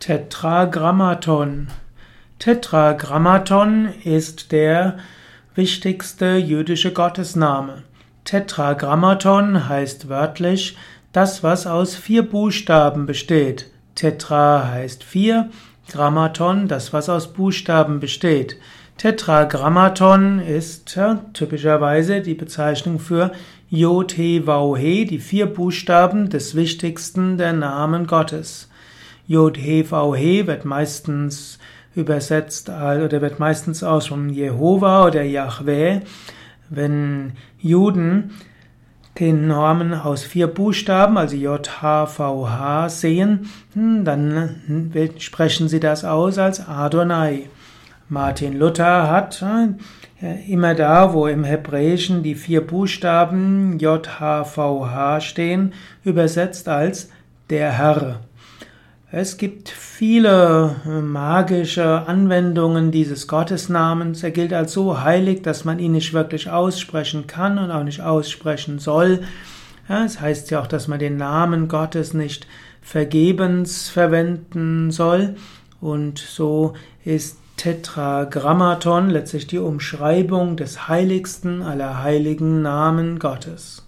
Tetragrammaton. Tetragrammaton ist der wichtigste jüdische Gottesname. Tetragrammaton heißt wörtlich das, was aus vier Buchstaben besteht. Tetra heißt vier, Grammaton das, was aus Buchstaben besteht. Tetragrammaton ist ja, typischerweise die Bezeichnung für Yod He Vau He, die vier Buchstaben des wichtigsten der Namen Gottes. Yod He Vau He wird meistens übersetzt oder wird meistens aus vom Jehova oder Yahweh. Wenn Juden den Namen aus vier Buchstaben, also J, H, V, H sehen, hm, dann sprechen sie das aus als Adonai. Martin Luther hat äh, immer da, wo im Hebräischen die vier Buchstaben J, H, V, H stehen, übersetzt als der Herr. Es gibt viele äh, magische Anwendungen dieses Gottesnamens. Er gilt als so heilig, dass man ihn nicht wirklich aussprechen kann und auch nicht aussprechen soll. Ja, es heißt ja auch, dass man den Namen Gottes nicht vergebens verwenden soll. Und so ist Tetragrammaton letztlich die Umschreibung des heiligsten aller heiligen Namen Gottes.